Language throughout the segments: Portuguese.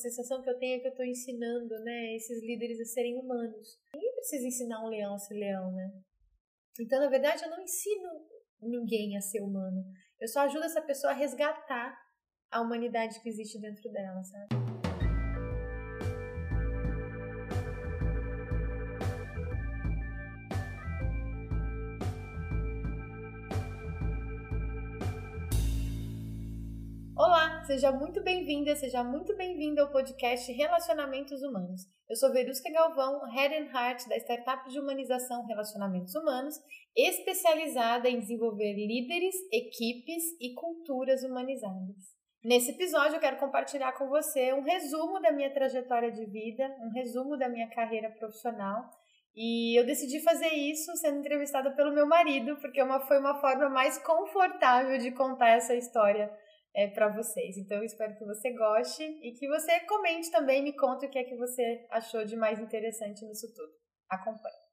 Sensação que eu tenho é que eu estou ensinando, né, esses líderes a serem humanos. Ninguém precisa ensinar um leão a ser leão, né? Então, na verdade, eu não ensino ninguém a ser humano. Eu só ajudo essa pessoa a resgatar a humanidade que existe dentro dela, sabe? Seja muito bem-vinda, seja muito bem-vindo ao podcast Relacionamentos Humanos. Eu sou Verusca Galvão, Head and Heart da startup de humanização Relacionamentos Humanos, especializada em desenvolver líderes, equipes e culturas humanizadas. Nesse episódio, eu quero compartilhar com você um resumo da minha trajetória de vida, um resumo da minha carreira profissional. E eu decidi fazer isso sendo entrevistada pelo meu marido, porque uma, foi uma forma mais confortável de contar essa história é, para vocês. Então, eu espero que você goste e que você comente também, me conte o que é que você achou de mais interessante nisso tudo. Acompanhe.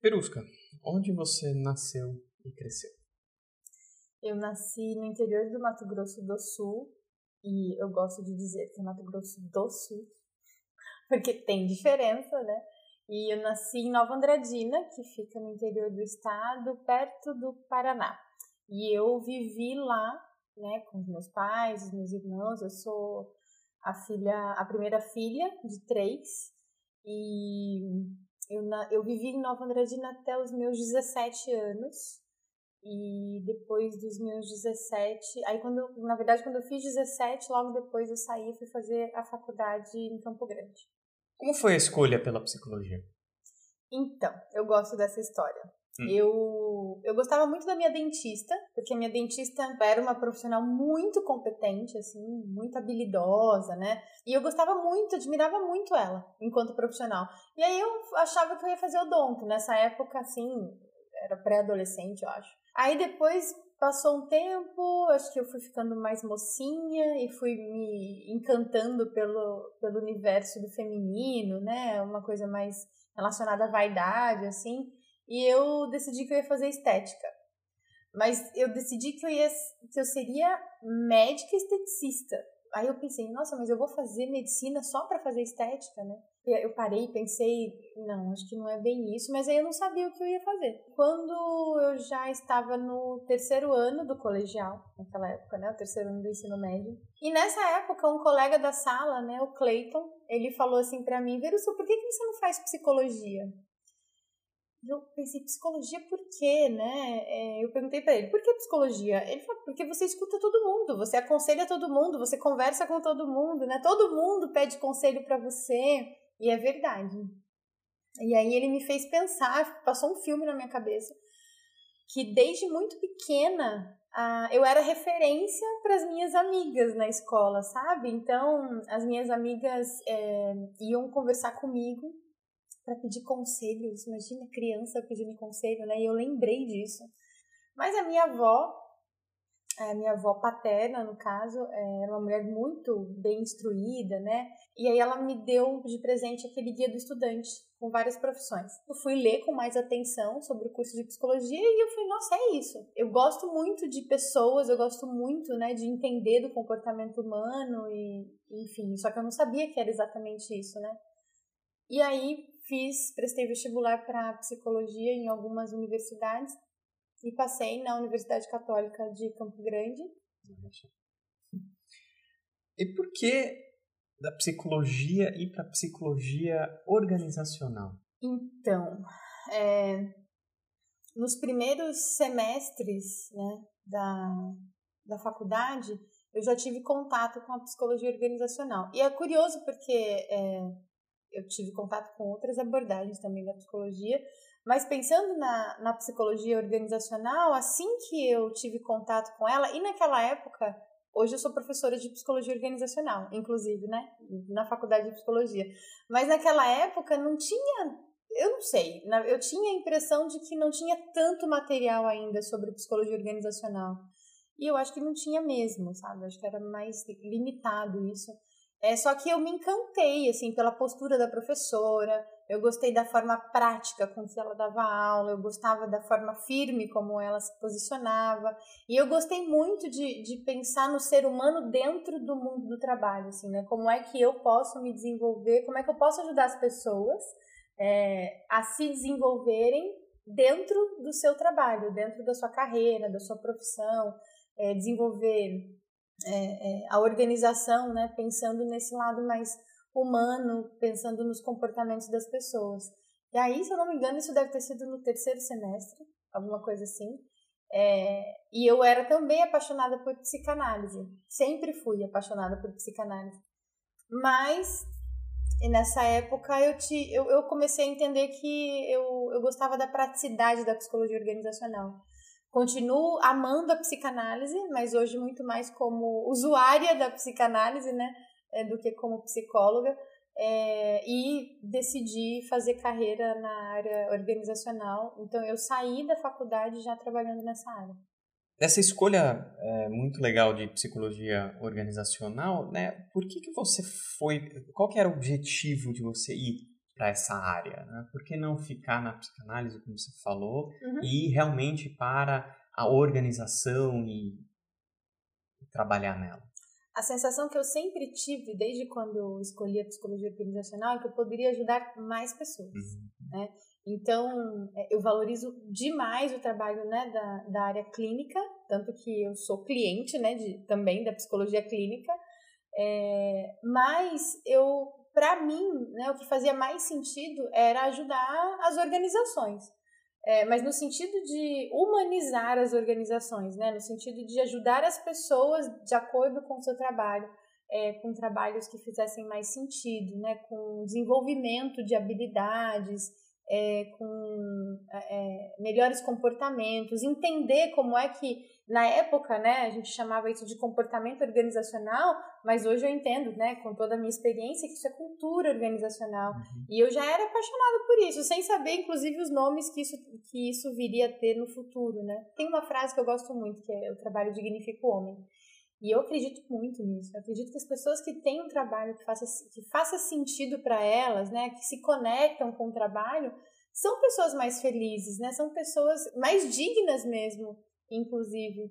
Perusca, onde você nasceu e cresceu? Eu nasci no interior do Mato Grosso do Sul e eu gosto de dizer que é Mato Grosso do Sul, porque tem diferença, né? E eu nasci em Nova Andradina, que fica no interior do estado, perto do Paraná. E eu vivi lá, né, com os meus pais, os meus irmãos. Eu sou a filha, a primeira filha de três. E eu, eu vivi em Nova Andradina até os meus 17 anos. E depois dos meus 17, aí quando, na verdade, quando eu fiz 17, logo depois eu saí e fui fazer a faculdade em Campo Grande. Como foi a escolha pela psicologia? Então, eu gosto dessa história. Hum. Eu, eu gostava muito da minha dentista, porque a minha dentista era uma profissional muito competente, assim, muito habilidosa, né? E eu gostava muito, admirava muito ela enquanto profissional. E aí eu achava que eu ia fazer odonto. Nessa época, assim, era pré-adolescente, eu acho. Aí depois passou um tempo, acho que eu fui ficando mais mocinha e fui me encantando pelo, pelo universo do feminino, né? Uma coisa mais relacionada à vaidade, assim. E eu decidi que eu ia fazer estética. Mas eu decidi que eu ia que eu seria médica esteticista. Aí eu pensei, nossa, mas eu vou fazer medicina só para fazer estética, né? Eu parei e pensei, não, acho que não é bem isso, mas aí eu não sabia o que eu ia fazer. Quando eu já estava no terceiro ano do colegial, naquela época, né, o terceiro ano do ensino médio, e nessa época um colega da sala, né, o Clayton, ele falou assim para mim, Verusso, por que, que você não faz psicologia? eu pensei, psicologia por quê, né? É, eu perguntei para ele, por que psicologia? Ele falou, porque você escuta todo mundo, você aconselha todo mundo, você conversa com todo mundo, né? Todo mundo pede conselho para você. E é verdade. E aí ele me fez pensar, passou um filme na minha cabeça, que desde muito pequena ah, eu era referência para as minhas amigas na escola, sabe? Então as minhas amigas é, iam conversar comigo para pedir conselhos. Imagina criança pedindo conselho, né? E eu lembrei disso. Mas a minha avó a minha avó paterna, no caso, era uma mulher muito bem instruída, né? E aí ela me deu de presente aquele guia do estudante com várias profissões. Eu fui ler com mais atenção sobre o curso de psicologia e eu falei, nossa, é isso. Eu gosto muito de pessoas, eu gosto muito, né, de entender do comportamento humano e, enfim, só que eu não sabia que era exatamente isso, né? E aí fiz, prestei vestibular para psicologia em algumas universidades e passei na Universidade Católica de Campo Grande. E por que da psicologia e para psicologia organizacional? Então, é, nos primeiros semestres né, da, da faculdade, eu já tive contato com a psicologia organizacional. E é curioso porque é, eu tive contato com outras abordagens também da psicologia, mas pensando na, na psicologia organizacional, assim que eu tive contato com ela, e naquela época, hoje eu sou professora de psicologia organizacional, inclusive, né? Na faculdade de psicologia. Mas naquela época não tinha. Eu não sei, eu tinha a impressão de que não tinha tanto material ainda sobre psicologia organizacional. E eu acho que não tinha mesmo, sabe? Eu acho que era mais limitado isso. É, só que eu me encantei, assim, pela postura da professora, eu gostei da forma prática com que ela dava aula, eu gostava da forma firme como ela se posicionava, e eu gostei muito de, de pensar no ser humano dentro do mundo do trabalho, assim, né? Como é que eu posso me desenvolver, como é que eu posso ajudar as pessoas é, a se desenvolverem dentro do seu trabalho, dentro da sua carreira, da sua profissão, é, desenvolver é, é, a organização, né, pensando nesse lado mais humano, pensando nos comportamentos das pessoas. E aí, se eu não me engano, isso deve ter sido no terceiro semestre, alguma coisa assim. É, e eu era também apaixonada por psicanálise, sempre fui apaixonada por psicanálise. Mas nessa época eu, te, eu, eu comecei a entender que eu, eu gostava da praticidade da psicologia organizacional. Continuo amando a psicanálise, mas hoje muito mais como usuária da psicanálise, né, é, do que como psicóloga. É, e decidi fazer carreira na área organizacional. Então, eu saí da faculdade já trabalhando nessa área. Essa escolha é, muito legal de psicologia organizacional, né? Por que, que você foi? Qual que era o objetivo de você ir para essa área? Né? Por que não ficar na psicanálise, como você falou, uhum. e ir realmente para a organização e trabalhar nela? A sensação que eu sempre tive, desde quando eu escolhi a psicologia organizacional, é que eu poderia ajudar mais pessoas. Uhum. Né? Então, é, eu valorizo demais o trabalho né, da, da área clínica, tanto que eu sou cliente né, de, também da psicologia clínica, é, mas eu para mim, né, o que fazia mais sentido era ajudar as organizações. É, mas no sentido de humanizar as organizações, né, no sentido de ajudar as pessoas de acordo com o seu trabalho, é, com trabalhos que fizessem mais sentido, né, com desenvolvimento de habilidades, é, com é, é, melhores comportamentos, entender como é que na época, né, a gente chamava isso de comportamento organizacional, mas hoje eu entendo, né, com toda a minha experiência, que isso é cultura organizacional. Uhum. E eu já era apaixonada por isso, sem saber, inclusive, os nomes que isso, que isso viria a ter no futuro, né. Tem uma frase que eu gosto muito, que é o trabalho dignifica o homem. E eu acredito muito nisso. Eu acredito que as pessoas que têm um trabalho que faça, que faça sentido para elas, né, que se conectam com o trabalho, são pessoas mais felizes, né? São pessoas mais dignas mesmo, inclusive.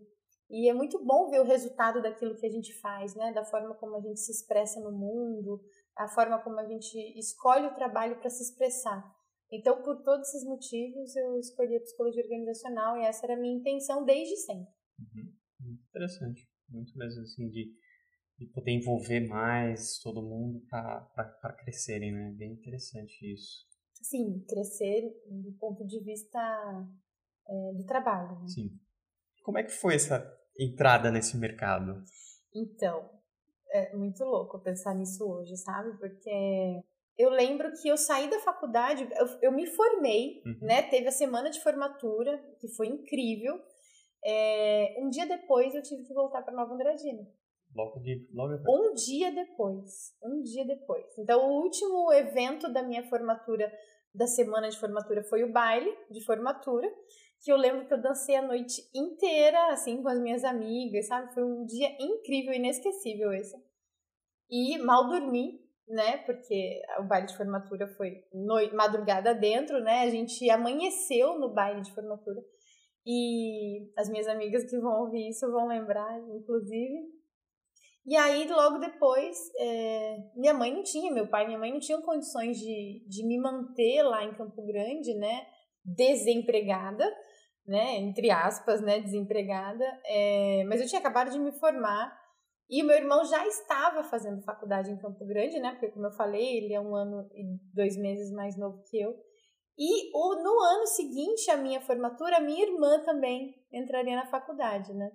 E é muito bom ver o resultado daquilo que a gente faz, né? Da forma como a gente se expressa no mundo, a forma como a gente escolhe o trabalho para se expressar. Então, por todos esses motivos, eu escolhi a psicologia organizacional e essa era a minha intenção desde sempre. Uhum. Muito interessante muito mesmo assim de, de poder envolver mais todo mundo para crescerem, né? Bem interessante isso. Sim, crescer do ponto de vista é, do trabalho. Né? Sim. Como é que foi essa entrada nesse mercado? Então, é muito louco pensar nisso hoje, sabe? Porque eu lembro que eu saí da faculdade, eu, eu me formei, uhum. né? Teve a semana de formatura, que foi incrível. É, um dia depois eu tive que voltar para Nova Andradina. Logo, de, logo depois. Um dia depois. Um dia depois. Então, o último evento da minha formatura, da semana de formatura, foi o baile de formatura. Que eu lembro que eu dancei a noite inteira, assim, com as minhas amigas, sabe? Foi um dia incrível, inesquecível esse. E mal dormi, né? Porque o baile de formatura foi no... madrugada dentro, né? A gente amanheceu no baile de formatura. E as minhas amigas que vão ouvir isso vão lembrar, inclusive. E aí, logo depois, é, minha mãe não tinha, meu pai e minha mãe não tinham condições de, de me manter lá em Campo Grande, né? Desempregada, né? Entre aspas, né? Desempregada. É, mas eu tinha acabado de me formar. E o meu irmão já estava fazendo faculdade em Campo Grande, né? Porque, como eu falei, ele é um ano e dois meses mais novo que eu. E o, no ano seguinte à minha formatura, minha irmã também entraria na faculdade, né?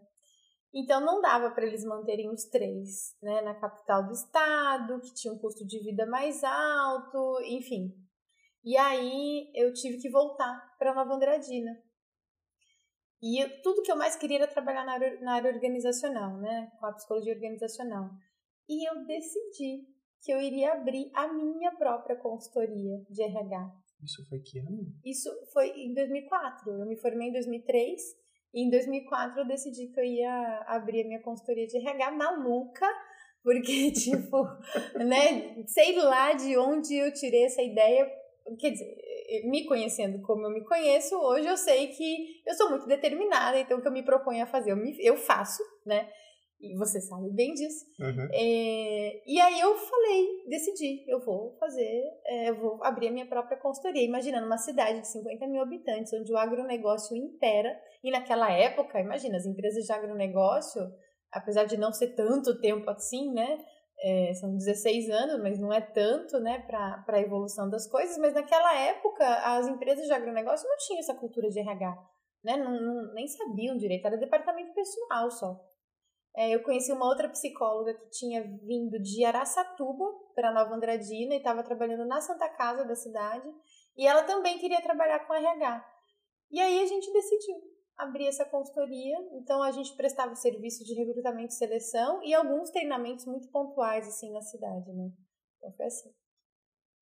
Então não dava para eles manterem os três, né, na capital do estado, que tinha um custo de vida mais alto, enfim. E aí eu tive que voltar para Nova Andradina. E eu, tudo que eu mais queria era trabalhar na área, na área organizacional, né, com a psicologia organizacional. E eu decidi que eu iria abrir a minha própria consultoria de RH. Isso foi que ano? Isso foi em 2004. Eu me formei em 2003 e em 2004 eu decidi que eu ia abrir a minha consultoria de RH maluca, Porque, tipo, né, sei lá de onde eu tirei essa ideia. Quer dizer, me conhecendo como eu me conheço, hoje eu sei que eu sou muito determinada, então o que eu me proponho a fazer, eu, me, eu faço, né? E você sabe bem disso. Uhum. É, e aí eu falei, decidi, eu vou fazer, é, eu vou abrir a minha própria consultoria. Imaginando uma cidade de 50 mil habitantes, onde o agronegócio impera. E naquela época, imagina, as empresas de agronegócio, apesar de não ser tanto tempo assim, né? É, são 16 anos, mas não é tanto, né, para a evolução das coisas. Mas naquela época, as empresas de agronegócio não tinham essa cultura de RH, né? Não, não nem sabiam direito, era departamento pessoal só. É, eu conheci uma outra psicóloga que tinha vindo de Araçatuba para Nova Andradina e estava trabalhando na Santa Casa da cidade. E ela também queria trabalhar com RH. E aí a gente decidiu abrir essa consultoria. Então a gente prestava serviço de recrutamento e seleção e alguns treinamentos muito pontuais assim na cidade, né? Então foi assim.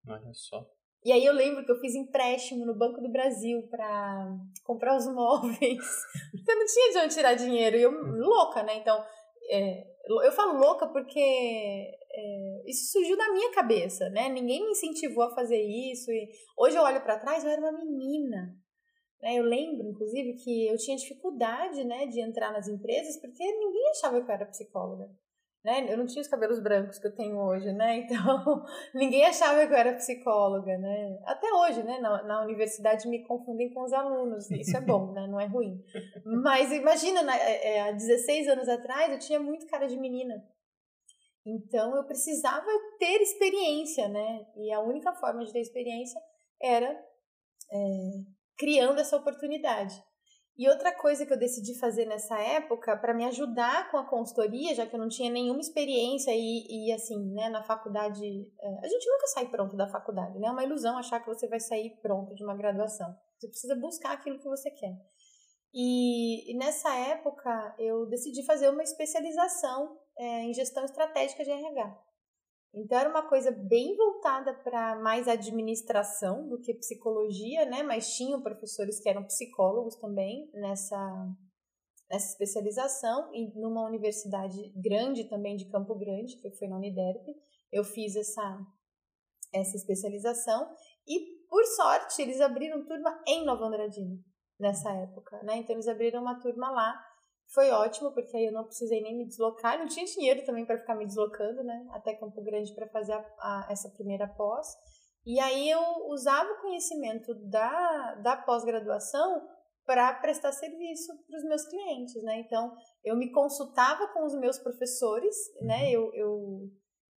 Olha só. E aí eu lembro que eu fiz empréstimo no Banco do Brasil para comprar os móveis. Porque eu não tinha de onde tirar dinheiro. E eu, louca, né? Então, é, eu falo louca porque é, isso surgiu da minha cabeça, né? Ninguém me incentivou a fazer isso. E hoje eu olho para trás, eu era uma menina. Né? Eu lembro, inclusive, que eu tinha dificuldade né, de entrar nas empresas porque ninguém achava que eu era psicóloga né? Eu não tinha os cabelos brancos que eu tenho hoje, né? Então, ninguém achava que eu era psicóloga, né? Até hoje, né? Na, na universidade me confundem com os alunos. Isso é bom, né? Não é ruim. Mas imagina, né? é, há 16 anos atrás, eu tinha muito cara de menina. Então, eu precisava ter experiência, né? E a única forma de ter experiência era é, criando essa oportunidade. E outra coisa que eu decidi fazer nessa época, para me ajudar com a consultoria, já que eu não tinha nenhuma experiência e, e assim, né, na faculdade. É, a gente nunca sai pronto da faculdade, né? É uma ilusão achar que você vai sair pronto de uma graduação. Você precisa buscar aquilo que você quer. E, e nessa época, eu decidi fazer uma especialização é, em gestão estratégica de RH. Então era uma coisa bem voltada para mais administração do que psicologia, né? Mas tinham professores que eram psicólogos também nessa nessa especialização e numa universidade grande também de Campo Grande, que foi na Uniderp, eu fiz essa essa especialização e por sorte eles abriram turma em Nova Andradina nessa época, né? Então eles abriram uma turma lá foi ótimo, porque aí eu não precisei nem me deslocar, não tinha dinheiro também para ficar me deslocando, né, até Campo Grande para fazer a, a, essa primeira pós. E aí eu usava o conhecimento da, da pós-graduação para prestar serviço para os meus clientes, né? Então, eu me consultava com os meus professores, né? Uhum. Eu, eu,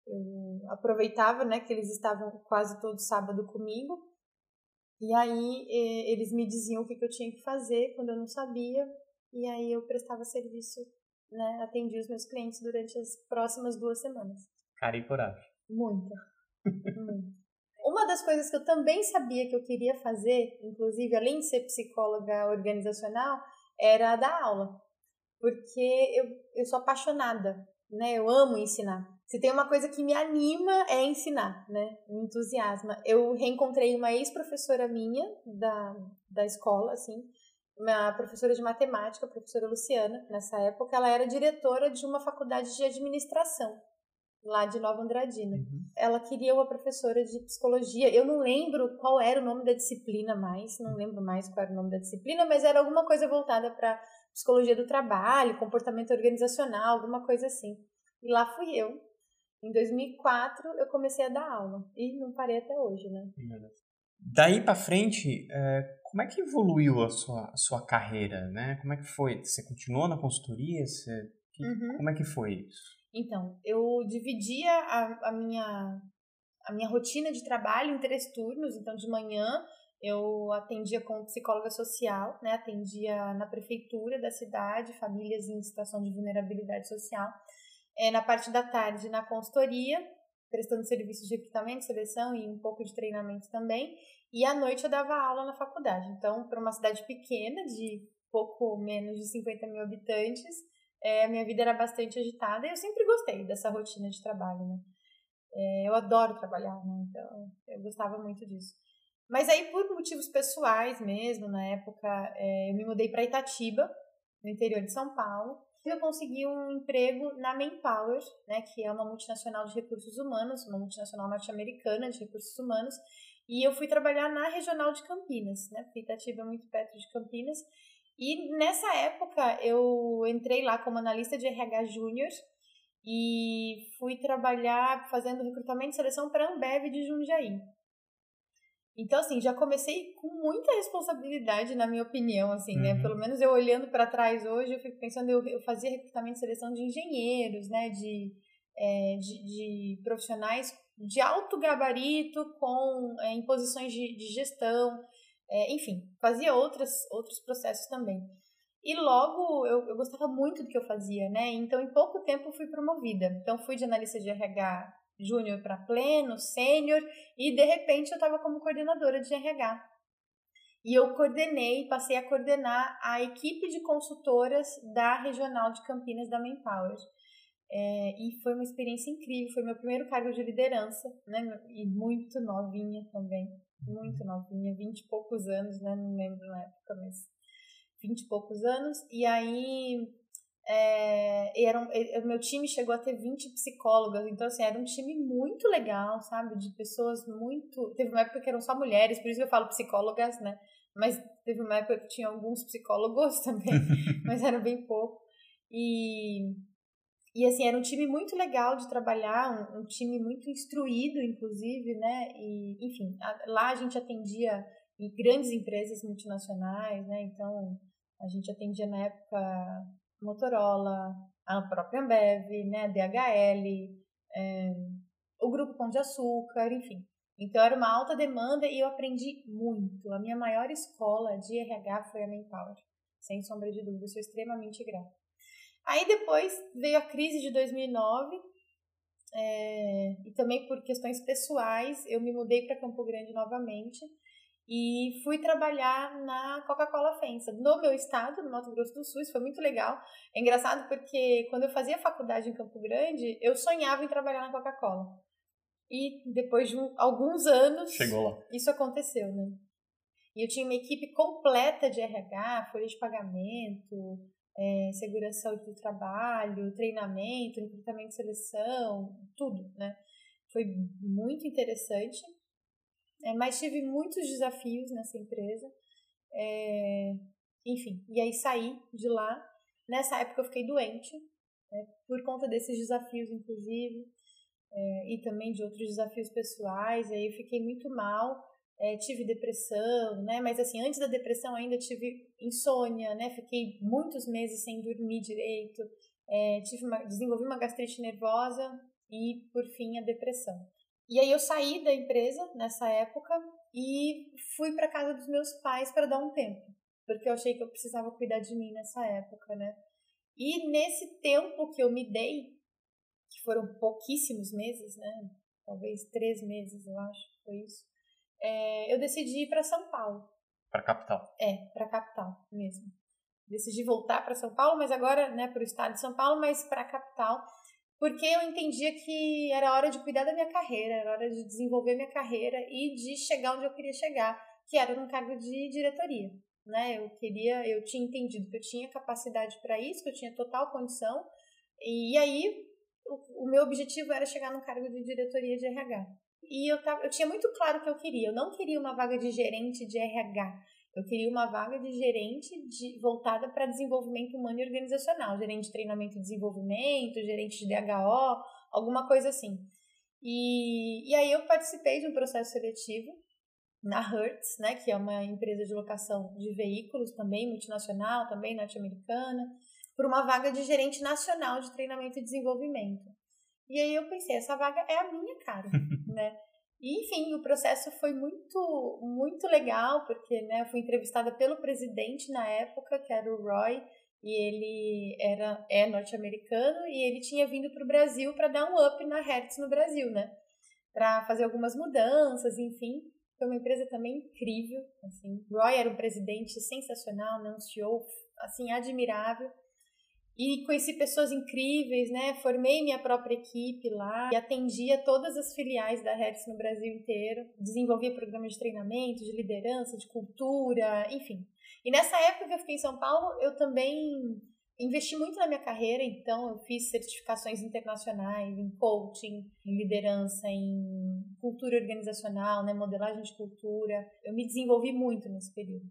eu aproveitava, né, que eles estavam quase todo sábado comigo. E aí eles me diziam o que eu tinha que fazer quando eu não sabia e aí eu prestava serviço, né, atendia os meus clientes durante as próximas duas semanas. Cara e coragem. Muita. Muita. Uma das coisas que eu também sabia que eu queria fazer, inclusive além de ser psicóloga organizacional, era dar aula. Porque eu, eu sou apaixonada, né? Eu amo ensinar. Se tem uma coisa que me anima é ensinar, né? Me entusiasma. Eu reencontrei uma ex-professora minha da, da escola, assim, uma professora de matemática, a professora Luciana, nessa época, ela era diretora de uma faculdade de administração lá de Nova Andradina. Uhum. Ela queria uma professora de psicologia. Eu não lembro qual era o nome da disciplina mais, não lembro mais qual era o nome da disciplina, mas era alguma coisa voltada para psicologia do trabalho, comportamento organizacional, alguma coisa assim. E lá fui eu. Em 2004 eu comecei a dar aula e não parei até hoje, né? Daí para frente, é, como é que evoluiu a sua, a sua carreira, né? Como é que foi? Você continuou na consultoria? Você, que, uhum. Como é que foi isso? Então, eu dividia a, a, minha, a minha rotina de trabalho em três turnos. Então, de manhã eu atendia como psicóloga social, né? Atendia na prefeitura da cidade, famílias em situação de vulnerabilidade social. É, na parte da tarde, na consultoria, prestando serviços de recrutamento, seleção e um pouco de treinamento também. E à noite eu dava aula na faculdade. Então, para uma cidade pequena, de pouco menos de 50 mil habitantes, é, minha vida era bastante agitada e eu sempre gostei dessa rotina de trabalho, né? É, eu adoro trabalhar, né? Então, eu gostava muito disso. Mas aí, por motivos pessoais mesmo, na época, é, eu me mudei para Itatiba, no interior de São Paulo. Eu consegui um emprego na Manpower, né, que é uma multinacional de recursos humanos, uma multinacional norte-americana de recursos humanos, e eu fui trabalhar na regional de Campinas, né, porque Itatiba é muito perto de Campinas, e nessa época eu entrei lá como analista de RH Júnior e fui trabalhar fazendo recrutamento e seleção para a Ambev de Jundiaí. Então, assim, já comecei com muita responsabilidade, na minha opinião, assim, né? uhum. né? Pelo menos eu olhando para trás hoje, eu fico pensando, eu, eu fazia recrutamento e seleção de engenheiros, né? De, é, de, de, profissionais de alto gabarito com é, em posições de, de gestão, é, enfim, fazia outras, outros processos também. E logo eu, eu gostava muito do que eu fazia, né? Então, em pouco tempo, fui promovida. Então, fui de analista de RH júnior para pleno, sênior, e de repente eu estava como coordenadora de RH. E eu coordenei, passei a coordenar a equipe de consultoras da regional de Campinas da Manpower. É, e foi uma experiência incrível, foi meu primeiro cargo de liderança, né? E muito novinha também, muito novinha, vinte e poucos anos, né? Não lembro na época, mas vinte e poucos anos. E aí é, era um, o meu time chegou a ter 20 psicólogas, então assim, era um time muito legal, sabe? De pessoas muito. Teve uma época que eram só mulheres, por isso eu falo psicólogas, né? Mas teve uma época que tinha alguns psicólogos também, mas era bem pouco. E, e assim, era um time muito legal de trabalhar, um, um time muito instruído, inclusive, né? E, enfim, a, lá a gente atendia em grandes empresas multinacionais, né? Então, a gente atendia na época Motorola, a própria Ambev, né, DHL, é, o Grupo Pão de Açúcar, enfim. Então era uma alta demanda e eu aprendi muito. A minha maior escola de RH foi a Manpower, sem sombra de dúvida, sou extremamente grata. Aí depois veio a crise de 2009 é, e também por questões pessoais eu me mudei para Campo Grande novamente e fui trabalhar na Coca-Cola FENSA, no meu estado, no Mato Grosso do Sul. Isso foi muito legal. É engraçado porque quando eu fazia faculdade em Campo Grande, eu sonhava em trabalhar na Coca-Cola. E depois de um, alguns anos, isso aconteceu, né? E eu tinha uma equipe completa de RH, folha de pagamento, é, segurança do trabalho, treinamento, recrutamento e seleção, tudo, né? Foi muito interessante. É, mas tive muitos desafios nessa empresa. É, enfim, e aí saí de lá. Nessa época eu fiquei doente, né, por conta desses desafios, inclusive, é, e também de outros desafios pessoais. Aí eu fiquei muito mal, é, tive depressão, né? Mas assim, antes da depressão ainda tive insônia, né? Fiquei muitos meses sem dormir direito, é, tive uma, desenvolvi uma gastrite nervosa e, por fim, a depressão. E aí eu saí da empresa nessa época e fui para casa dos meus pais para dar um tempo, porque eu achei que eu precisava cuidar de mim nessa época, né? E nesse tempo que eu me dei, que foram pouquíssimos meses, né? Talvez três meses, eu acho, foi isso. É, eu decidi ir para São Paulo. Para capital. É, para capital mesmo. Decidi voltar para São Paulo, mas agora, né, para o estado de São Paulo, mas para a capital porque eu entendia que era hora de cuidar da minha carreira, era hora de desenvolver minha carreira e de chegar onde eu queria chegar, que era num cargo de diretoria. Né? Eu queria, eu tinha entendido que eu tinha capacidade para isso, que eu tinha total condição, e aí o, o, meu objetivo era chegar num cargo de diretoria de RH. E eu, tava, eu tinha muito claro o que eu queria. Eu não queria uma vaga de gerente de RH. Eu queria uma vaga de gerente de, voltada para desenvolvimento humano e organizacional, gerente de treinamento e desenvolvimento, gerente de DHO, alguma coisa assim. E, e aí eu participei de um processo seletivo na Hertz, né, que é uma empresa de locação de veículos também multinacional, também norte-americana, por uma vaga de gerente nacional de treinamento e desenvolvimento. E aí eu pensei, essa vaga é a minha cara, né? E, enfim, o processo foi muito, muito legal, porque né, eu fui entrevistada pelo presidente na época, que era o Roy, e ele era, é norte-americano, e ele tinha vindo para o Brasil para dar um up na Hertz no Brasil, né? Para fazer algumas mudanças, enfim. Foi uma empresa também incrível, assim. Roy era um presidente sensacional, né? um CEO, assim, admirável. E conheci pessoas incríveis, né? Formei minha própria equipe lá e atendia todas as filiais da Hertz no Brasil inteiro. Desenvolvia programas de treinamento, de liderança, de cultura, enfim. E nessa época que eu fiquei em São Paulo, eu também investi muito na minha carreira, então eu fiz certificações internacionais em coaching, em liderança, em cultura organizacional, né, modelagem de cultura. Eu me desenvolvi muito nesse período.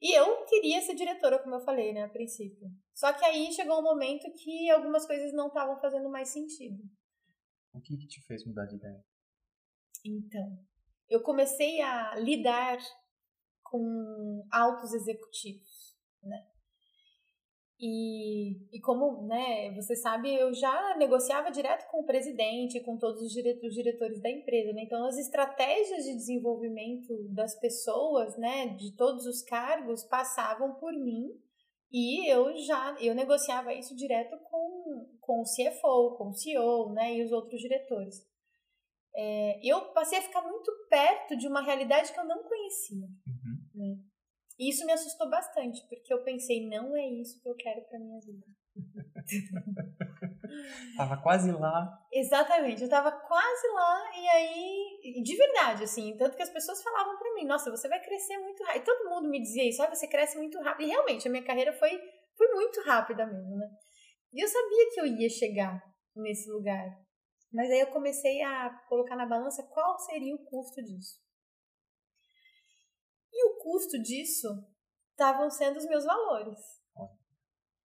E eu queria ser diretora, como eu falei, né, a princípio. Só que aí chegou um momento que algumas coisas não estavam fazendo mais sentido. O que, que te fez mudar de ideia? Então, eu comecei a lidar com altos executivos, né? E, e como né, você sabe, eu já negociava direto com o presidente, com todos os diretores da empresa. Né? Então, as estratégias de desenvolvimento das pessoas, né, de todos os cargos, passavam por mim e eu já eu negociava isso direto com, com o CFO, com o CEO né, e os outros diretores. É, eu passei a ficar muito perto de uma realidade que eu não conhecia. Uhum. E isso me assustou bastante, porque eu pensei, não é isso que eu quero para minha vida. tava quase lá. Exatamente, eu tava quase lá e aí, de verdade, assim, tanto que as pessoas falavam para mim, nossa, você vai crescer muito rápido. E todo mundo me dizia isso, ah, você cresce muito rápido. E realmente, a minha carreira foi, foi muito rápida mesmo, né? E eu sabia que eu ia chegar nesse lugar. Mas aí eu comecei a colocar na balança qual seria o custo disso. O custo disso estavam sendo os meus valores.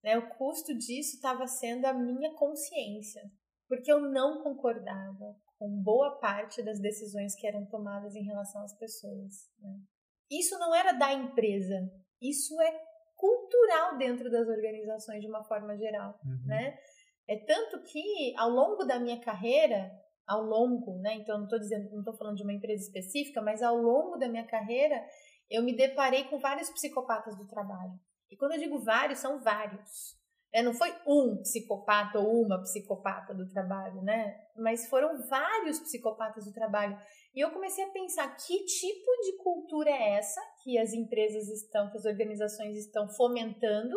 Né? O custo disso estava sendo a minha consciência, porque eu não concordava com boa parte das decisões que eram tomadas em relação às pessoas. Né? Isso não era da empresa, isso é cultural dentro das organizações de uma forma geral, uhum. né? É tanto que ao longo da minha carreira, ao longo, né? Então não estou dizendo, não estou falando de uma empresa específica, mas ao longo da minha carreira, eu me deparei com vários psicopatas do trabalho. E quando eu digo vários, são vários. É, não foi um psicopata ou uma psicopata do trabalho, né? Mas foram vários psicopatas do trabalho. E eu comecei a pensar que tipo de cultura é essa que as empresas estão, que as organizações estão fomentando,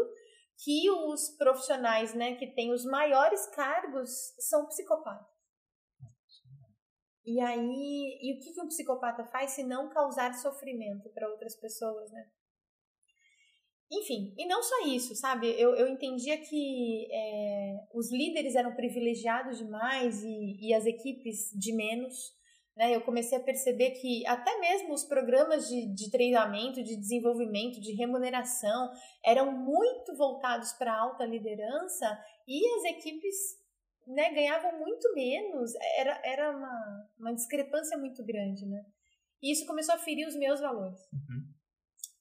que os profissionais, né, que têm os maiores cargos são psicopatas. E aí, e o que, que um psicopata faz se não causar sofrimento para outras pessoas, né? Enfim, e não só isso, sabe? Eu, eu entendia que é, os líderes eram privilegiados demais e, e as equipes de menos. Né? Eu comecei a perceber que até mesmo os programas de, de treinamento, de desenvolvimento, de remuneração eram muito voltados para a alta liderança e as equipes né, ganhavam muito menos, era, era uma, uma discrepância muito grande, né? E isso começou a ferir os meus valores. Uhum.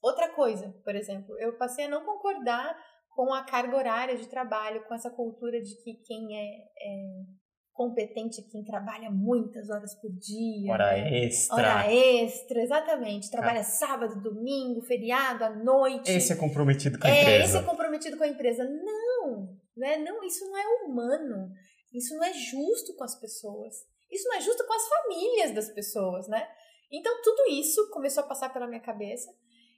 Outra coisa, por exemplo, eu passei a não concordar com a carga horária de trabalho, com essa cultura de que quem é, é competente, quem trabalha muitas horas por dia. Hora né? extra. Hora extra, exatamente. Trabalha sábado, domingo, feriado, à noite. Esse é comprometido com a é, empresa. Esse é comprometido com a empresa. Não, né? Não, isso não é humano. Isso não é justo com as pessoas. Isso não é justo com as famílias das pessoas, né? Então tudo isso começou a passar pela minha cabeça.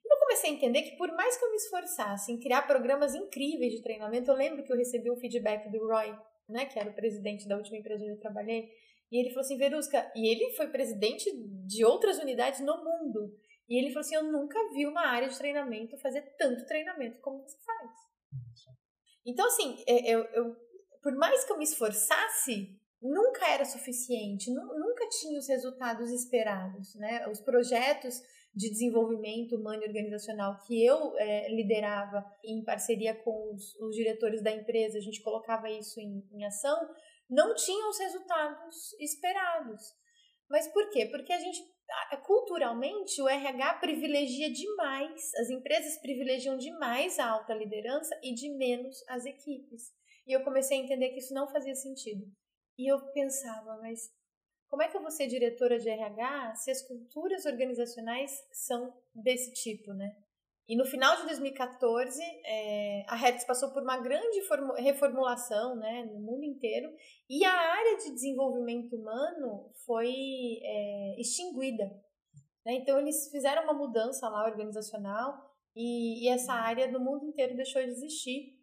E eu comecei a entender que por mais que eu me esforçasse em criar programas incríveis de treinamento, eu lembro que eu recebi um feedback do Roy, né, que era o presidente da última empresa onde eu trabalhei, e ele falou assim, Verusca, e ele foi presidente de outras unidades no mundo. E ele falou assim, eu nunca vi uma área de treinamento fazer tanto treinamento como você faz. Então, assim, é, eu, eu por mais que eu me esforçasse, nunca era suficiente, nunca tinha os resultados esperados, né? Os projetos de desenvolvimento humano e organizacional que eu é, liderava em parceria com os, os, diretores da empresa, a gente colocava isso em, em ação, não tinham os resultados esperados. Mas por quê? Porque a gente, culturalmente, o RH privilegia demais, as empresas privilegiam demais a alta liderança e de menos as equipes. E eu comecei a entender que isso não fazia sentido. E eu pensava, mas como é que eu vou ser diretora de RH se as culturas organizacionais são desse tipo, né? E no final de 2014, é, a Hertz passou por uma grande reformulação né, no mundo inteiro e a área de desenvolvimento humano foi é, extinguida. Né? Então, eles fizeram uma mudança lá organizacional e, e essa área no mundo inteiro deixou de existir.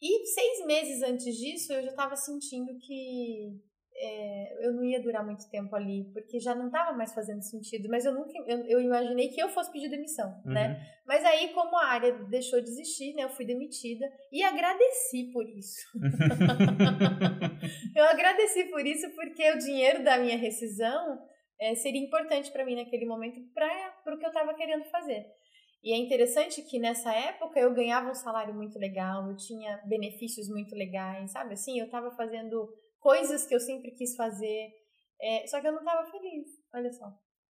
E seis meses antes disso, eu já estava sentindo que é, eu não ia durar muito tempo ali, porque já não estava mais fazendo sentido, mas eu nunca, eu, eu, imaginei que eu fosse pedir demissão, né? uhum. né? Mas aí, como a área deixou de existir, né, eu fui demitida e agradeci por isso. eu agradeci por isso porque o dinheiro da minha rescisão é, seria importante para mim naquele momento para o que eu estava querendo fazer. E é interessante que nessa época eu ganhava um salário muito legal, eu tinha benefícios muito legais, sabe? Assim, eu estava fazendo coisas que eu sempre quis fazer, é, só que eu não estava feliz, olha só.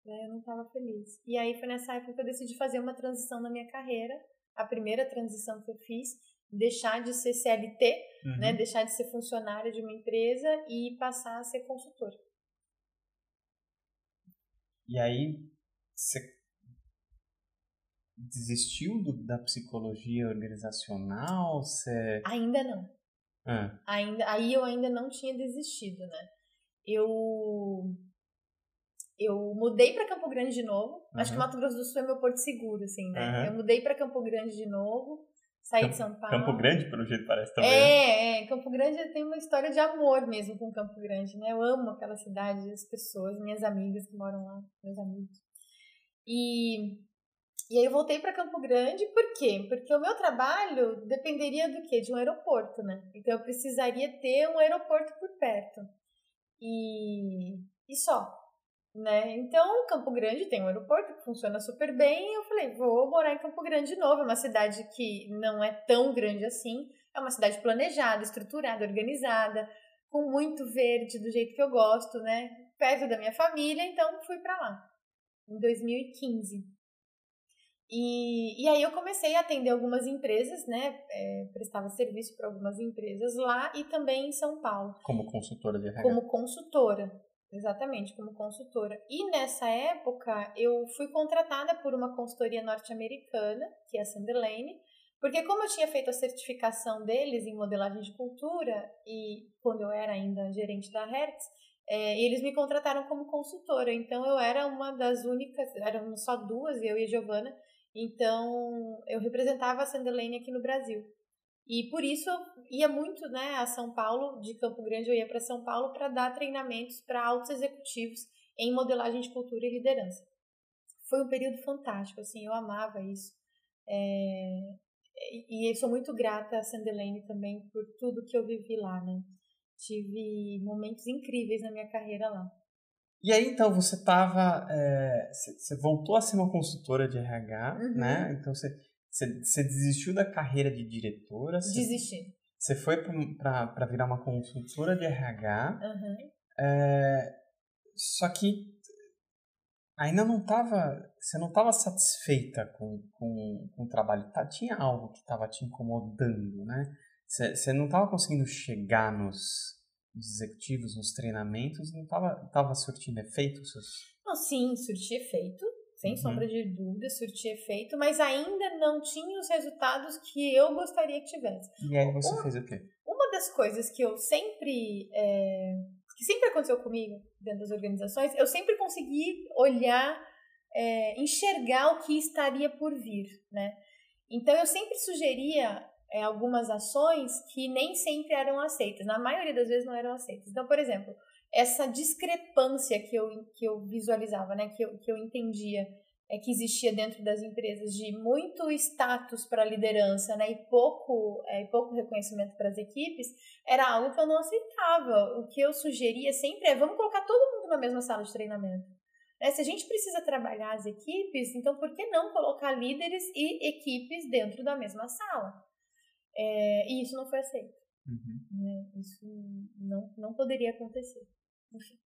Né? Eu não estava feliz. E aí foi nessa época que eu decidi fazer uma transição na minha carreira, a primeira transição que eu fiz, deixar de ser CLT, uhum. né? deixar de ser funcionário de uma empresa e passar a ser consultor. E aí, você desistiu do, da psicologia organizacional? Você... Ainda não. Ah. Ainda, aí eu ainda não tinha desistido, né? Eu eu mudei para Campo Grande de novo. Uhum. Acho que Mato Grosso do Sul é meu porto seguro, assim, né? Uhum. Eu mudei para Campo Grande de novo, saí Campo, de São Paulo. Campo Grande, pelo jeito parece também. É, é, Campo Grande tem uma história de amor mesmo com Campo Grande, né? Eu amo aquela cidade, as pessoas, minhas amigas que moram lá, meus amigos. E e aí eu voltei para Campo Grande, por quê? Porque o meu trabalho dependeria do quê? De um aeroporto, né? Então eu precisaria ter um aeroporto por perto. E, e só, né? Então Campo Grande tem um aeroporto que funciona super bem. Eu falei, vou morar em Campo Grande de novo. É uma cidade que não é tão grande assim. É uma cidade planejada, estruturada, organizada, com muito verde, do jeito que eu gosto, né? Perto da minha família, então fui para lá. Em 2015. E, e aí eu comecei a atender algumas empresas, né? É, prestava serviço para algumas empresas lá e também em São Paulo. Como consultora de RH? Como consultora, exatamente, como consultora. E nessa época eu fui contratada por uma consultoria norte-americana, que é a Sanderlane, porque como eu tinha feito a certificação deles em modelagem de cultura e quando eu era ainda gerente da Hertz, é, eles me contrataram como consultora. Então eu era uma das únicas, eram só duas, eu e a Giovana, então, eu representava a Sandelane aqui no Brasil. E por isso eu ia muito né, a São Paulo, de Campo Grande eu ia para São Paulo para dar treinamentos para altos executivos em modelagem de cultura e liderança. Foi um período fantástico, assim, eu amava isso. É, e sou muito grata a Sandelane também por tudo que eu vivi lá, né? Tive momentos incríveis na minha carreira lá. E aí, então, você estava. É, você voltou a ser uma consultora de RH, uhum. né? Então, você, desistiu da carreira de diretora. Desisti. Você foi para virar uma consultora de RH. Uhum. É, só que ainda não estava. Você não estava satisfeita com, com, com o trabalho. Tá, tinha algo que estava te incomodando, né? Você não estava conseguindo chegar nos nos executivos, nos treinamentos, não estava tava surtindo efeito? Seus... Não, sim, surtia efeito, sem uhum. sombra de dúvida, surtia efeito, mas ainda não tinha os resultados que eu gostaria que tivesse. E aí você uma, fez o quê? Uma das coisas que eu sempre. É, que sempre aconteceu comigo dentro das organizações, eu sempre consegui olhar, é, enxergar o que estaria por vir, né? Então eu sempre sugeria é, algumas ações que nem sempre eram aceitas, na maioria das vezes não eram aceitas. Então, por exemplo, essa discrepância que eu, que eu visualizava, né, que, eu, que eu entendia é, que existia dentro das empresas de muito status para a liderança né, e pouco, é, pouco reconhecimento para as equipes, era algo que eu não aceitava. O que eu sugeria sempre é vamos colocar todo mundo na mesma sala de treinamento. É, se a gente precisa trabalhar as equipes, então por que não colocar líderes e equipes dentro da mesma sala? É, e isso não foi aceito. Uhum. Né? Isso não, não poderia acontecer. Enfim.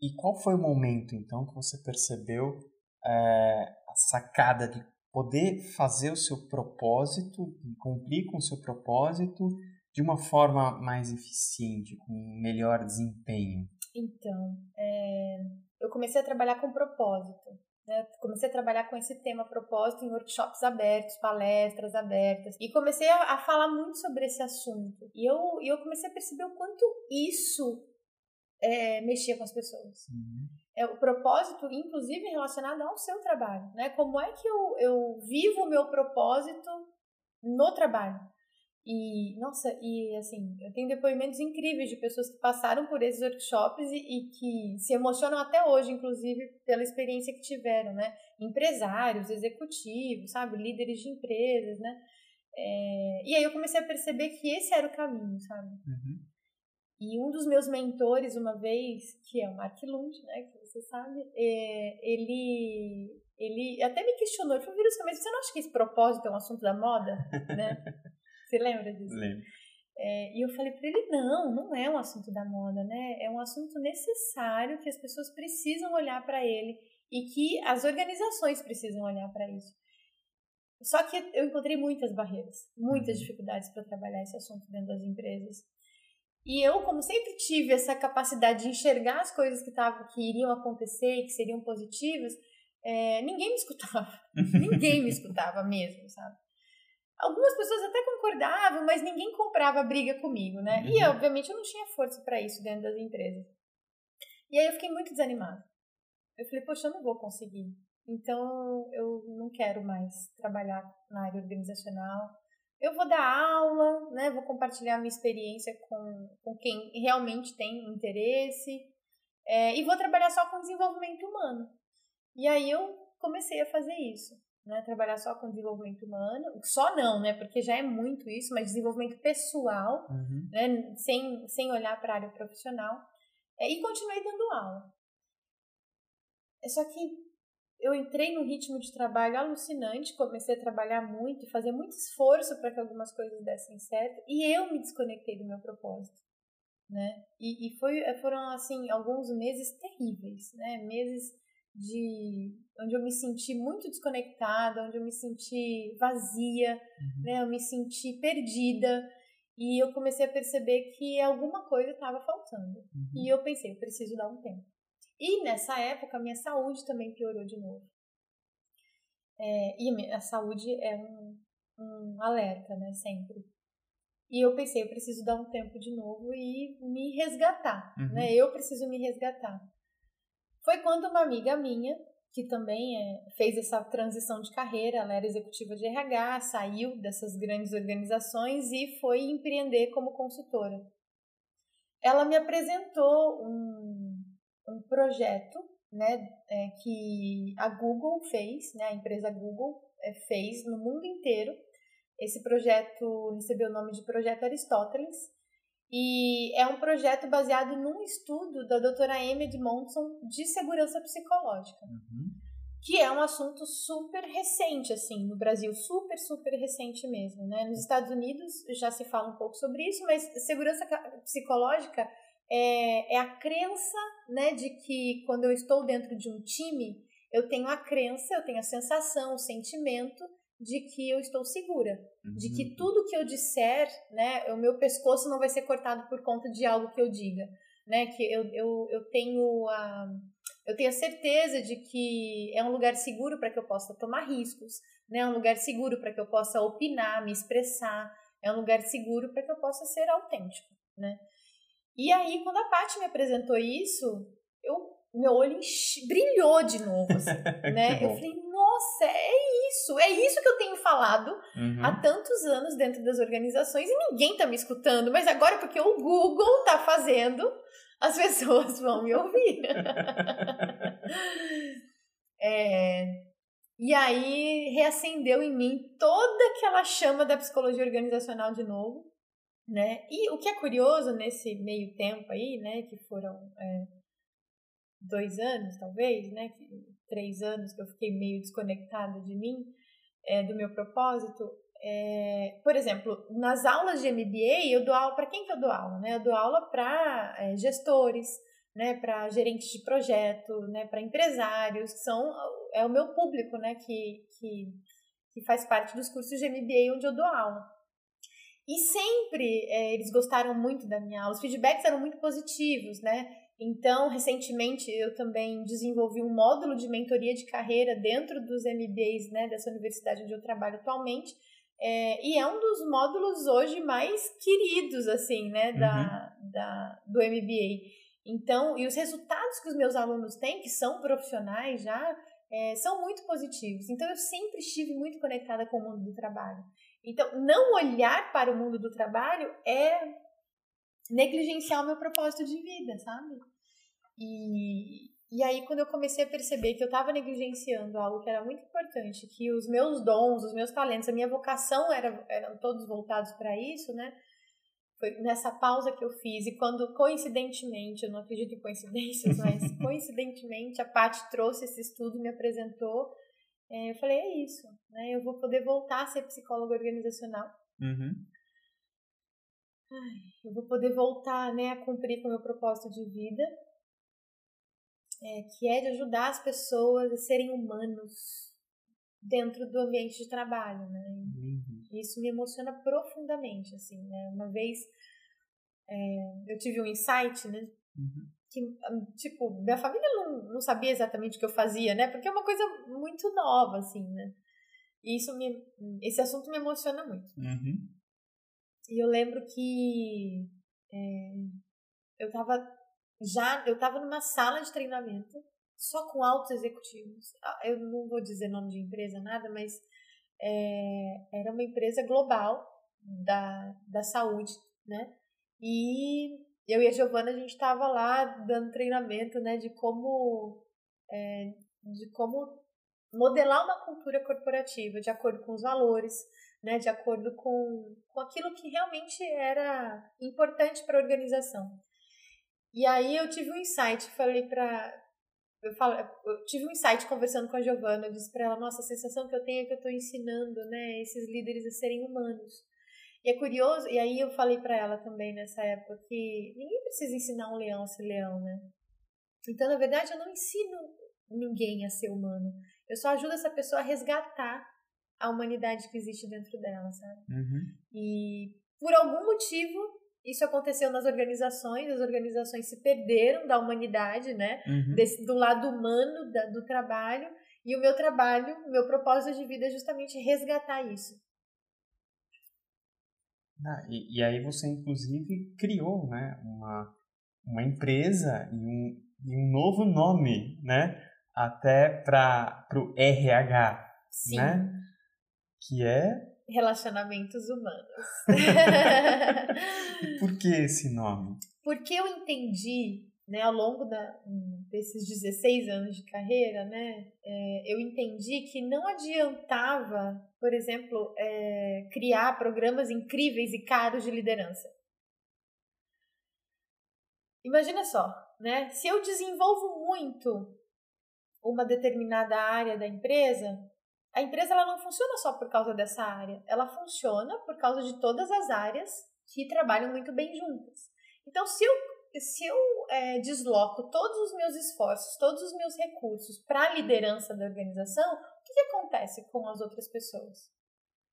E qual foi o momento, então, que você percebeu é, a sacada de poder fazer o seu propósito, cumprir com o seu propósito de uma forma mais eficiente, com melhor desempenho? Então, é, eu comecei a trabalhar com propósito. Né? Comecei a trabalhar com esse tema propósito em workshops abertos, palestras abertas, e comecei a, a falar muito sobre esse assunto. E eu, eu comecei a perceber o quanto isso é, mexia com as pessoas. Uhum. É, o propósito, inclusive, relacionado ao seu trabalho. Né? Como é que eu, eu vivo o meu propósito no trabalho? E, nossa, e assim, eu tenho depoimentos incríveis de pessoas que passaram por esses workshops e, e, que se emocionam até hoje, inclusive, pela experiência que tiveram, né? Empresários, executivos, sabe? Líderes de empresas, né? É, e aí eu comecei a perceber que esse era o caminho, sabe? Uhum. E um dos meus mentores, uma vez, que é o Mark Lund, né? Que você sabe, é, ele, ele até me questionou, ele falou, mas você não acha que esse propósito é um assunto da moda, né? Você lembra disso? Lembro. É, e eu falei para ele: não, não é um assunto da moda, né? É um assunto necessário que as pessoas precisam olhar para ele e que as organizações precisam olhar para isso. Só que eu encontrei muitas barreiras, muitas uhum. dificuldades para trabalhar esse assunto dentro das empresas. E eu, como sempre tive essa capacidade de enxergar as coisas que, tavam, que iriam acontecer e que seriam positivas, é, ninguém me escutava. ninguém me escutava mesmo, sabe? Algumas pessoas até concordavam, mas ninguém comprava briga comigo, né? Uhum. E, obviamente, eu não tinha força para isso dentro das empresas. E aí eu fiquei muito desanimada. Eu falei, poxa, eu não vou conseguir. Então, eu não quero mais trabalhar na área organizacional. Eu vou dar aula, né? Vou compartilhar minha experiência com, com quem realmente tem interesse. É, e vou trabalhar só com desenvolvimento humano. E aí eu comecei a fazer isso né? Trabalhar só com desenvolvimento humano, só não, né? Porque já é muito isso, mas desenvolvimento pessoal, uhum. né? Sem, sem olhar para a área profissional. É, e continuei dando aula. É só que eu entrei num ritmo de trabalho alucinante, comecei a trabalhar muito, fazer muito esforço para que algumas coisas dessem certo, e eu me desconectei do meu propósito, né? E, e foi, foram, assim, alguns meses terríveis, né? Meses de onde eu me senti muito desconectada, onde eu me senti vazia, uhum. né? Eu me senti perdida e eu comecei a perceber que alguma coisa estava faltando. Uhum. E eu pensei, eu preciso dar um tempo. E nessa época a minha saúde também piorou de novo. É, e a saúde é um, um alerta, né? Sempre. E eu pensei, eu preciso dar um tempo de novo e me resgatar, uhum. né? Eu preciso me resgatar. Foi quando uma amiga minha, que também é, fez essa transição de carreira, ela era executiva de RH, saiu dessas grandes organizações e foi empreender como consultora. Ela me apresentou um, um projeto né, é, que a Google fez, né, a empresa Google é, fez no mundo inteiro. Esse projeto recebeu o nome de Projeto Aristóteles e é um projeto baseado num estudo da doutora Amy Edmondson de segurança psicológica. Uhum. Que é um assunto super recente, assim, no Brasil, super, super recente mesmo, né? Nos Estados Unidos já se fala um pouco sobre isso, mas segurança psicológica é, é a crença, né, de que quando eu estou dentro de um time, eu tenho a crença, eu tenho a sensação, o sentimento de que eu estou segura, uhum. de que uhum. tudo que eu disser, né, o meu pescoço não vai ser cortado por conta de algo que eu diga, né, que eu, eu, eu tenho a eu tenho a certeza de que é um lugar seguro para que eu possa tomar riscos, né, é um lugar seguro para que eu possa opinar, me expressar, é um lugar seguro para que eu possa ser autêntico, né. E aí quando a Paty me apresentou isso, eu meu olho brilhou de novo, assim, né? eu falei, nossa, é isso, é isso que eu tenho falado uhum. há tantos anos dentro das organizações e ninguém tá me escutando, mas agora porque o Google tá fazendo, as pessoas vão me ouvir. é, e aí reacendeu em mim toda aquela chama da psicologia organizacional de novo, né? E o que é curioso nesse meio tempo aí, né, que foram é, dois anos, talvez, né, três anos que eu fiquei meio desconectada de mim, é, do meu propósito. É, por exemplo, nas aulas de MBA, eu dou aula para quem que eu dou aula? Né? Eu dou aula para é, gestores, né, para gerentes de projeto, né, para empresários, que são é o meu público, né, que, que, que faz parte dos cursos de MBA onde eu dou aula. E sempre é, eles gostaram muito da minha aula, os feedbacks eram muito positivos, né? Então, recentemente, eu também desenvolvi um módulo de mentoria de carreira dentro dos MBAs né, dessa universidade onde eu trabalho atualmente. É, e é um dos módulos hoje mais queridos, assim, né, da, uhum. da, do MBA. Então, e os resultados que os meus alunos têm, que são profissionais já, é, são muito positivos. Então, eu sempre estive muito conectada com o mundo do trabalho. Então, não olhar para o mundo do trabalho é negligenciar o meu propósito de vida, sabe? E, e aí, quando eu comecei a perceber que eu estava negligenciando algo que era muito importante, que os meus dons, os meus talentos, a minha vocação era, eram todos voltados para isso, né? Foi nessa pausa que eu fiz. E quando, coincidentemente, eu não acredito em coincidências, mas coincidentemente a Paty trouxe esse estudo, me apresentou. É, eu falei, é isso, né? Eu vou poder voltar a ser psicóloga organizacional. Uhum. Ai, eu vou poder voltar né, a cumprir com o meu propósito de vida, é, que é de ajudar as pessoas a serem humanos dentro do ambiente de trabalho, né? Uhum. Isso me emociona profundamente, assim, né? Uma vez é, eu tive um insight, né? Uhum. Que, tipo, minha família não, não sabia exatamente o que eu fazia, né? Porque é uma coisa muito nova, assim, né? E isso me, esse assunto me emociona muito. Uhum. E eu lembro que é, eu tava já, eu tava numa sala de treinamento só com altos executivos. Ah, eu não vou dizer nome de empresa, nada, mas é, era uma empresa global da, da saúde, né? E eu e a Giovana, a gente estava lá dando treinamento, né, de como, é, de como modelar uma cultura corporativa de acordo com os valores, né, de acordo com, com aquilo que realmente era importante para a organização. E aí eu tive um insight, falei para eu, falo, eu tive um insight conversando com a Giovana, eu disse para ela, nossa, a sensação que eu tenho é que eu estou ensinando, né, esses líderes a serem humanos. E é curioso, e aí eu falei para ela também nessa época que ninguém precisa ensinar um leão a ser leão, né? Então, na verdade, eu não ensino ninguém a ser humano. Eu só ajudo essa pessoa a resgatar a humanidade que existe dentro dela, sabe? Uhum. E por algum motivo isso aconteceu nas organizações, as organizações se perderam da humanidade, né? Uhum. Desse, do lado humano da, do trabalho. E o meu trabalho, o meu propósito de vida é justamente resgatar isso. Ah, e, e, aí você, inclusive, criou né, uma, uma empresa e um, e um novo nome, né? Até para o RH, Sim. né? Que é relacionamentos humanos. e por que esse nome? Porque eu entendi, né, ao longo da, desses 16 anos de carreira, né, é, eu entendi que não adiantava, por exemplo, é, criar programas incríveis e caros de liderança. Imagina só, né, se eu desenvolvo muito uma determinada área da empresa, a empresa ela não funciona só por causa dessa área, ela funciona por causa de todas as áreas que trabalham muito bem juntas. Então, se eu, se eu é, desloco todos os meus esforços, todos os meus recursos para a liderança da organização, o que, que, acontece com as outras pessoas?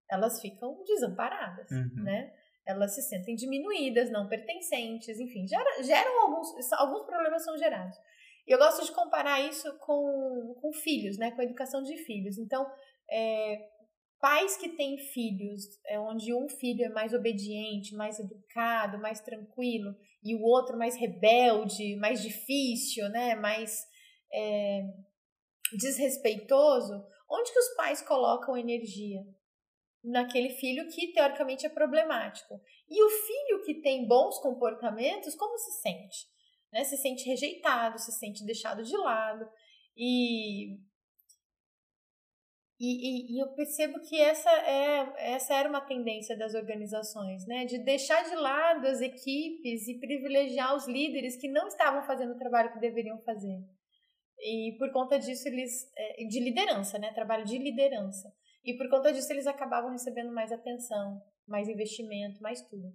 Elas ficam desamparadas, uhum. né? Elas se sentem diminuídas, não pertencentes, enfim, gera, geram alguns, alguns problemas são gerados. E eu gosto de comparar isso com, com filhos, né? Com a educação de filhos. Então, é, pais que têm filhos, é, onde um filho é mais obediente, mais educado, mais tranquilo, e o outro mais rebelde, mais difícil, né? Mais é, desrespeitoso, onde que os pais colocam energia? Naquele filho que teoricamente é problemático. E o filho que tem bons comportamentos, como se sente? Né? Se sente rejeitado, se sente deixado de lado. E e, e, e, eu percebo que essa, é, essa era uma tendência das organizações, né? De deixar de lado as equipes e privilegiar os líderes que não estavam fazendo o trabalho que deveriam fazer. E por conta disso, eles. É, de liderança, né? Trabalho de liderança. E por conta disso, eles acabavam recebendo mais atenção, mais investimento, mais tudo.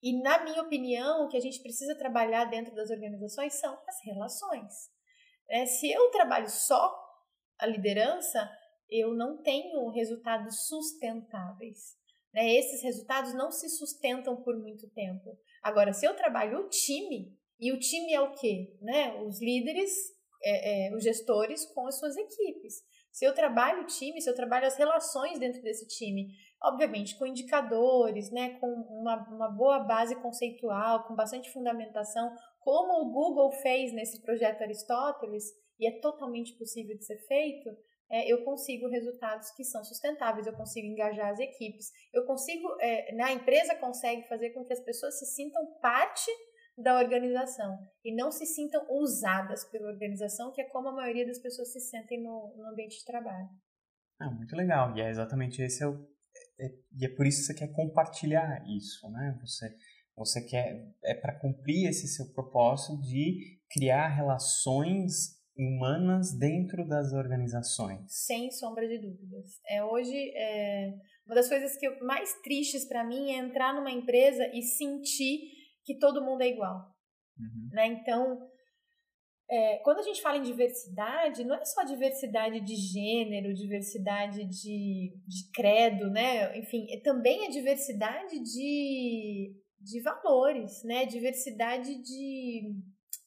E, na minha opinião, o que a gente precisa trabalhar dentro das organizações são as relações. É, se eu trabalho só a liderança, eu não tenho resultados sustentáveis. Né? Esses resultados não se sustentam por muito tempo. Agora, se eu trabalho o time, e o time é o quê? Né? Os líderes, é, é, os gestores com as suas equipes. Se eu trabalho o time, se eu trabalho as relações dentro desse time, obviamente com indicadores, né, com uma, uma boa base conceitual, com bastante fundamentação, como o Google fez nesse projeto Aristóteles, e é totalmente possível de ser feito, é, eu consigo resultados que são sustentáveis, eu consigo engajar as equipes, eu consigo, é, né, a empresa consegue fazer com que as pessoas se sintam parte da organização e não se sintam usadas pela organização, que é como a maioria das pessoas se sentem no, no ambiente de trabalho. Ah, muito legal. E é exatamente esse é o, é, e é por isso que você quer compartilhar isso, né? Você você quer é para cumprir esse seu propósito de criar relações humanas dentro das organizações. Sem sombra de dúvidas. É hoje é, uma das coisas que eu, mais tristes para mim é entrar numa empresa e sentir que todo mundo é igual, uhum. né? Então é, quando a gente fala em diversidade, não é só diversidade de gênero, diversidade de, de credo, né? Enfim, é, também é diversidade de, de valores, né? Diversidade de.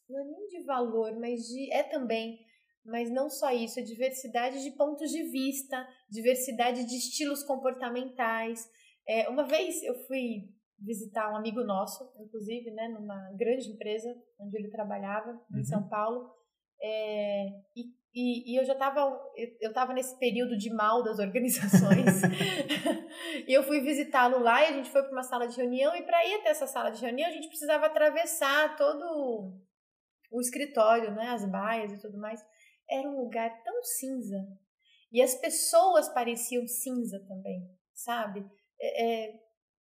Não é nem de valor, mas de. É também. Mas não só isso, é diversidade de pontos de vista, diversidade de estilos comportamentais. É, uma vez eu fui visitar um amigo nosso, inclusive, né, numa grande empresa onde ele trabalhava, em uhum. São Paulo. É, e, e, e, eu já estava eu estava nesse período de mal das organizações. e eu fui visitá-lo lá e a gente foi para uma sala de reunião. E para ir até essa sala de reunião, a gente precisava atravessar todo o escritório, né, as baias e tudo mais. Era um lugar tão cinza. E as pessoas pareciam cinza também, sabe? É, é,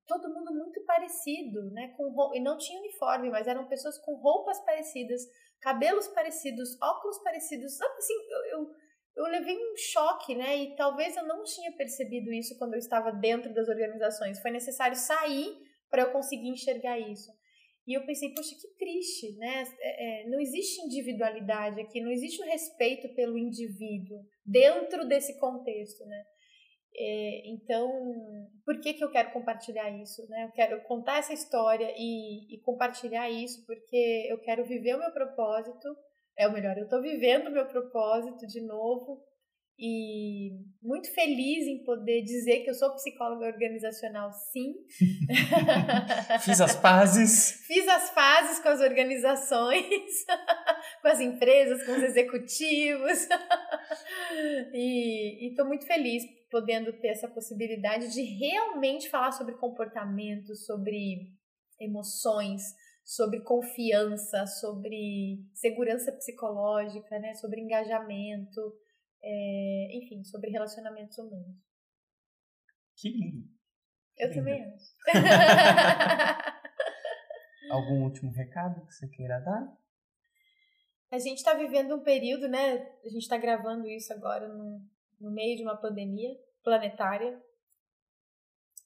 todo mundo muito parecido, né? Com e não tinha uniforme, mas eram pessoas com roupas parecidas, cabelos parecidos, óculos parecidos. Sabe assim, eu, eu, eu levei um choque, né? E talvez eu não tinha percebido isso quando eu estava dentro das organizações. Foi necessário sair para eu conseguir enxergar isso. E eu pensei, poxa, que triste, né? É, é, não existe individualidade aqui, não existe o respeito pelo indivíduo dentro desse contexto, né? É, então, por que, que eu quero compartilhar isso? Né? Eu quero contar essa história e, e compartilhar isso porque eu quero viver o meu propósito. É o melhor, eu estou vivendo o meu propósito de novo e muito feliz em poder dizer que eu sou psicóloga organizacional, sim. Fiz as pazes. Fiz as pazes com as organizações, com as empresas, com os executivos. e estou muito feliz podendo ter essa possibilidade de realmente falar sobre comportamento, sobre emoções, sobre confiança, sobre segurança psicológica, né, sobre engajamento, é, enfim, sobre relacionamentos humanos. Que lindo. Eu lindo. também acho. Algum último recado que você queira dar? A gente está vivendo um período, né? A gente está gravando isso agora no, no meio de uma pandemia planetária.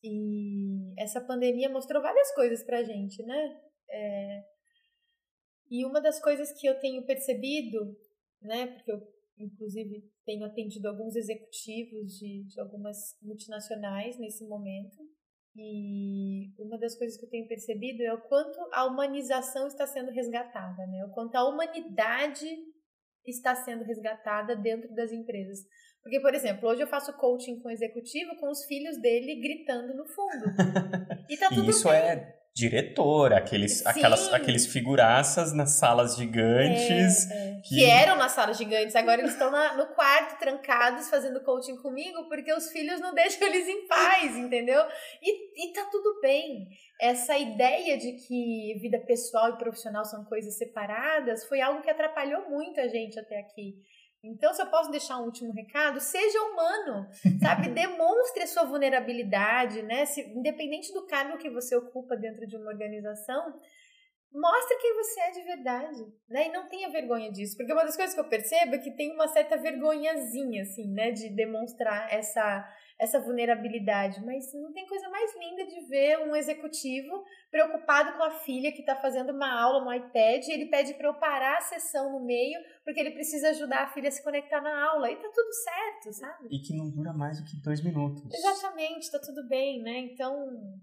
E essa pandemia mostrou várias coisas pra gente, né? É... E uma das coisas que eu tenho percebido, né? Porque eu, inclusive, tenho atendido alguns executivos de, de algumas multinacionais nesse momento. E uma das coisas que eu tenho percebido é o quanto a humanização está sendo resgatada, né? O quanto a humanidade está sendo resgatada dentro das empresas. Porque, por exemplo, hoje eu faço coaching com o executivo com os filhos dele gritando no fundo. E tá tudo isso bem. é diretor, aqueles, aquelas, aqueles figuraças nas salas gigantes. É, é. Que... que... eram nas salas gigantes, agora eles estão no quarto, trancados, fazendo coaching comigo, porque os filhos não deixam eles em paz, entendeu? E, e tá tudo bem. Essa ideia de que vida pessoal e profissional são coisas separadas foi algo que atrapalhou muito a gente até aqui. Então, se eu posso deixar um último recado, seja humano, sabe? Demonstre a sua vulnerabilidade, né? Se, independente do cargo que você ocupa dentro de uma organização, mostre quem você é de verdade, né? E não tenha vergonha disso, porque uma das coisas que eu percebo é que tem uma certa vergonhazinha, assim, né? De demonstrar essa essa vulnerabilidade. Mas não tem coisa mais linda de ver um executivo preocupado com a filha que está fazendo uma aula no iPad e ele pede para eu parar a sessão no meio porque ele precisa ajudar a filha a se conectar na aula. E tá tudo certo, sabe? E que não dura mais do que dois minutos. Exatamente, tá tudo bem, né? Então,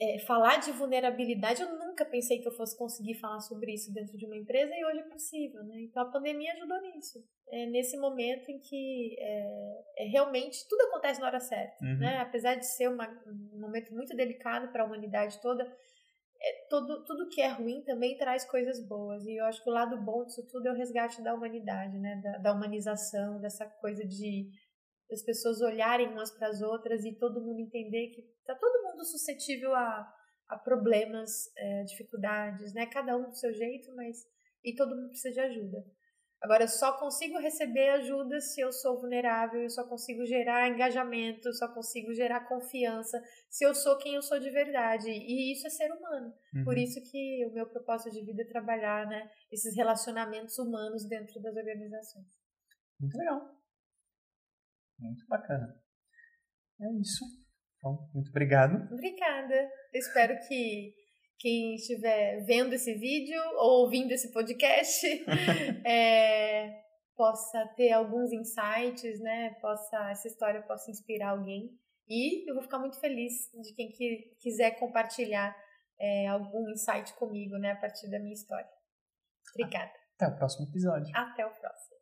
é, falar de vulnerabilidade, eu nunca pensei que eu fosse conseguir falar sobre isso dentro de uma empresa e hoje é possível, né? Então a pandemia ajudou nisso. É nesse momento em que é, é realmente tudo acontece na hora certa, uhum. né? Apesar de ser uma, um momento muito delicado para a humanidade toda, é, todo, tudo que é ruim também traz coisas boas. E eu acho que o lado bom disso tudo é o resgate da humanidade, né? Da, da humanização, dessa coisa de as pessoas olharem umas para as outras e todo mundo entender que tá todo mundo suscetível a, a problemas, é, dificuldades, né? Cada um do seu jeito, mas e todo mundo precisa de ajuda. Agora, eu só consigo receber ajuda se eu sou vulnerável, eu só consigo gerar engajamento, eu só consigo gerar confiança se eu sou quem eu sou de verdade. E isso é ser humano. Uhum. Por isso que o meu propósito de vida é trabalhar né, esses relacionamentos humanos dentro das organizações. Muito legal. Muito bacana. É isso. Então, muito obrigado. Obrigada. Eu espero que quem estiver vendo esse vídeo ou ouvindo esse podcast é, possa ter alguns insights, né? Possa essa história possa inspirar alguém e eu vou ficar muito feliz de quem que, quiser compartilhar é, algum insight comigo, né? A partir da minha história. Obrigada. Até o próximo episódio. Até o próximo.